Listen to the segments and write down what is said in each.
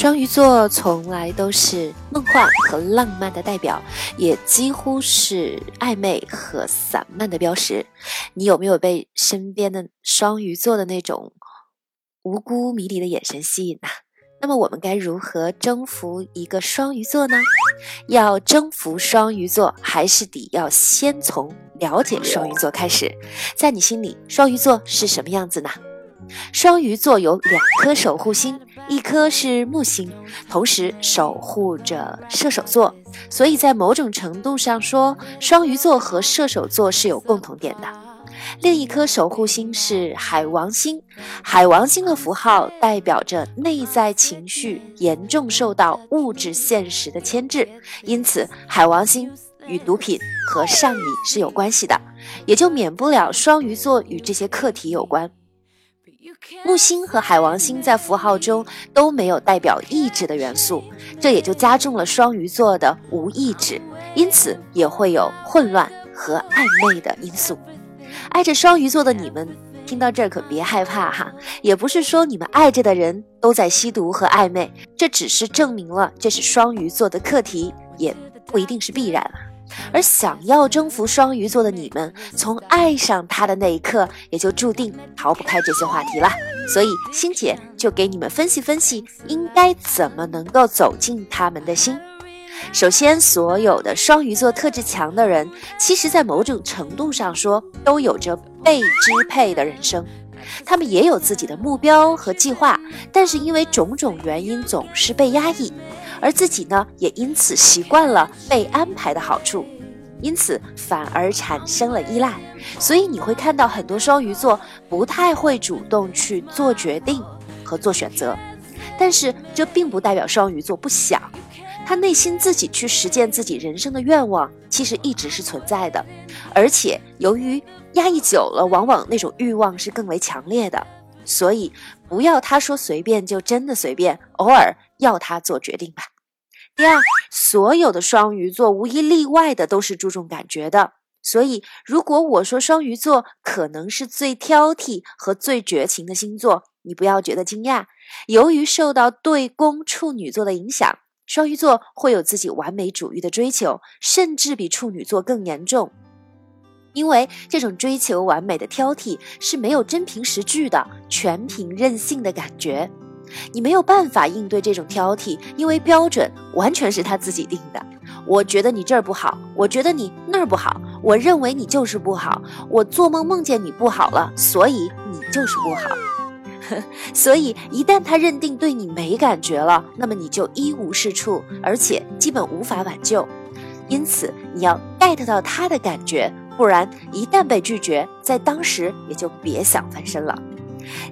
双鱼座从来都是梦幻和浪漫的代表，也几乎是暧昧和散漫的标识。你有没有被身边的双鱼座的那种无辜迷离的眼神吸引呢？那么我们该如何征服一个双鱼座呢？要征服双鱼座，还是得要先从了解双鱼座开始。在你心里，双鱼座是什么样子呢？双鱼座有两颗守护星，一颗是木星，同时守护着射手座，所以在某种程度上说，双鱼座和射手座是有共同点的。另一颗守护星是海王星，海王星的符号代表着内在情绪严重受到物质现实的牵制，因此海王星与毒品和上瘾是有关系的，也就免不了双鱼座与这些课题有关。木星和海王星在符号中都没有代表意志的元素，这也就加重了双鱼座的无意志，因此也会有混乱和暧昧的因素。爱着双鱼座的你们，听到这儿可别害怕哈，也不是说你们爱着的人都在吸毒和暧昧，这只是证明了这是双鱼座的课题，也不一定是必然啊。而想要征服双鱼座的你们，从爱上他的那一刻，也就注定逃不开这些话题了。所以，欣姐就给你们分析分析，应该怎么能够走进他们的心。首先，所有的双鱼座特质强的人，其实在某种程度上说，都有着被支配的人生。他们也有自己的目标和计划，但是因为种种原因，总是被压抑。而自己呢，也因此习惯了被安排的好处，因此反而产生了依赖。所以你会看到很多双鱼座不太会主动去做决定和做选择，但是这并不代表双鱼座不想，他内心自己去实践自己人生的愿望，其实一直是存在的。而且由于压抑久了，往往那种欲望是更为强烈的。所以不要他说随便就真的随便，偶尔要他做决定吧。第二，所有的双鱼座无一例外的都是注重感觉的。所以如果我说双鱼座可能是最挑剔和最绝情的星座，你不要觉得惊讶。由于受到对宫处女座的影响，双鱼座会有自己完美主义的追求，甚至比处女座更严重。因为这种追求完美的挑剔是没有真凭实据的，全凭任性的感觉。你没有办法应对这种挑剔，因为标准完全是他自己定的。我觉得你这儿不好，我觉得你那儿不好，我认为你就是不好。我做梦梦见你不好了，所以你就是不好。所以一旦他认定对你没感觉了，那么你就一无是处，而且基本无法挽救。因此你要 get 到他的感觉。不然，一旦被拒绝，在当时也就别想翻身了。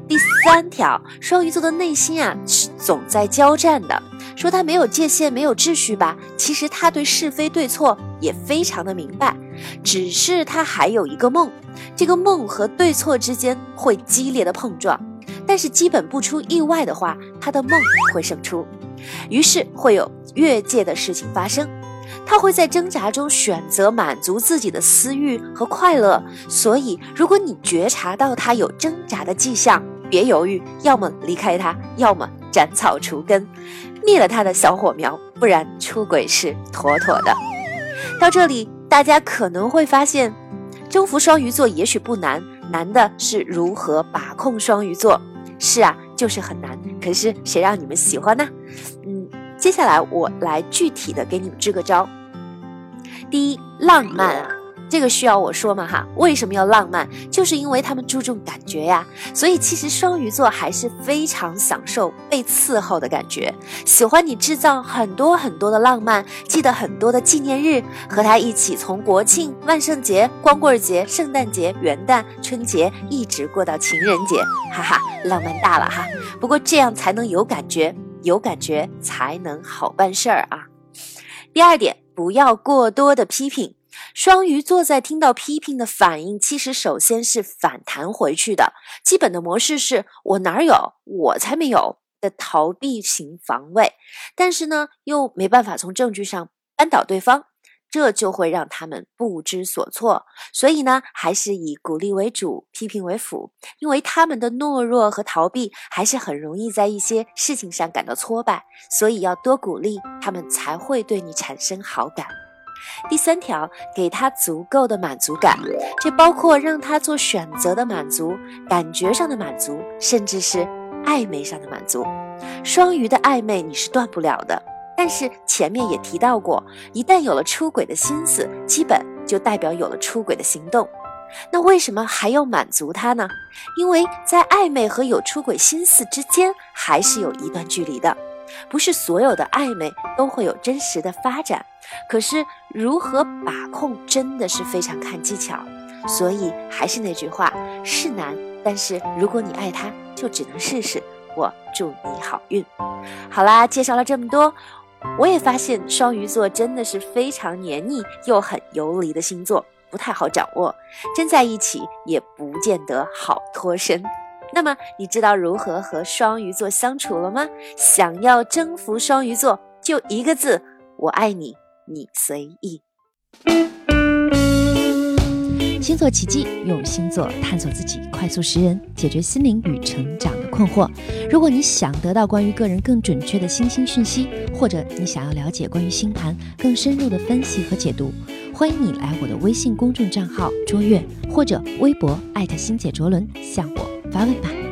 第三条，双鱼座的内心啊是总在交战的。说他没有界限、没有秩序吧，其实他对是非对错也非常的明白，只是他还有一个梦，这个梦和对错之间会激烈的碰撞，但是基本不出意外的话，他的梦会胜出，于是会有越界的事情发生。他会在挣扎中选择满足自己的私欲和快乐，所以如果你觉察到他有挣扎的迹象，别犹豫，要么离开他，要么斩草除根，灭了他的小火苗，不然出轨是妥妥的。到这里，大家可能会发现，征服双鱼座也许不难，难的是如何把控双鱼座。是啊，就是很难。可是谁让你们喜欢呢？嗯，接下来我来具体的给你们支个招。第一，浪漫啊，这个需要我说吗？哈，为什么要浪漫？就是因为他们注重感觉呀。所以其实双鱼座还是非常享受被伺候的感觉，喜欢你制造很多很多的浪漫，记得很多的纪念日，和他一起从国庆、万圣节、光棍节、圣诞节、元旦、春节一直过到情人节，哈哈，浪漫大了哈。不过这样才能有感觉，有感觉才能好办事儿啊。第二点。不要过多的批评，双鱼座在听到批评的反应，其实首先是反弹回去的。基本的模式是我哪有，我才没有的逃避型防卫，但是呢，又没办法从证据上扳倒对方。这就会让他们不知所措，所以呢，还是以鼓励为主，批评为辅。因为他们的懦弱和逃避，还是很容易在一些事情上感到挫败，所以要多鼓励他们，才会对你产生好感。第三条，给他足够的满足感，这包括让他做选择的满足，感觉上的满足，甚至是暧昧上的满足。双鱼的暧昧你是断不了的。但是前面也提到过，一旦有了出轨的心思，基本就代表有了出轨的行动。那为什么还要满足他呢？因为在暧昧和有出轨心思之间，还是有一段距离的。不是所有的暧昧都会有真实的发展。可是如何把控，真的是非常看技巧。所以还是那句话，是难，但是如果你爱他，就只能试试。我祝你好运。好啦，介绍了这么多。我也发现双鱼座真的是非常黏腻又很游离的星座，不太好掌握，真在一起也不见得好脱身。那么你知道如何和双鱼座相处了吗？想要征服双鱼座，就一个字：我爱你，你随意。星座奇迹，用星座探索自己，快速识人，解决心灵与成长的困惑。如果你想得到关于个人更准确的星星讯息，或者你想要了解关于星盘更深入的分析和解读，欢迎你来我的微信公众账号“卓越”或者微博“艾特星姐卓伦”向我发问吧。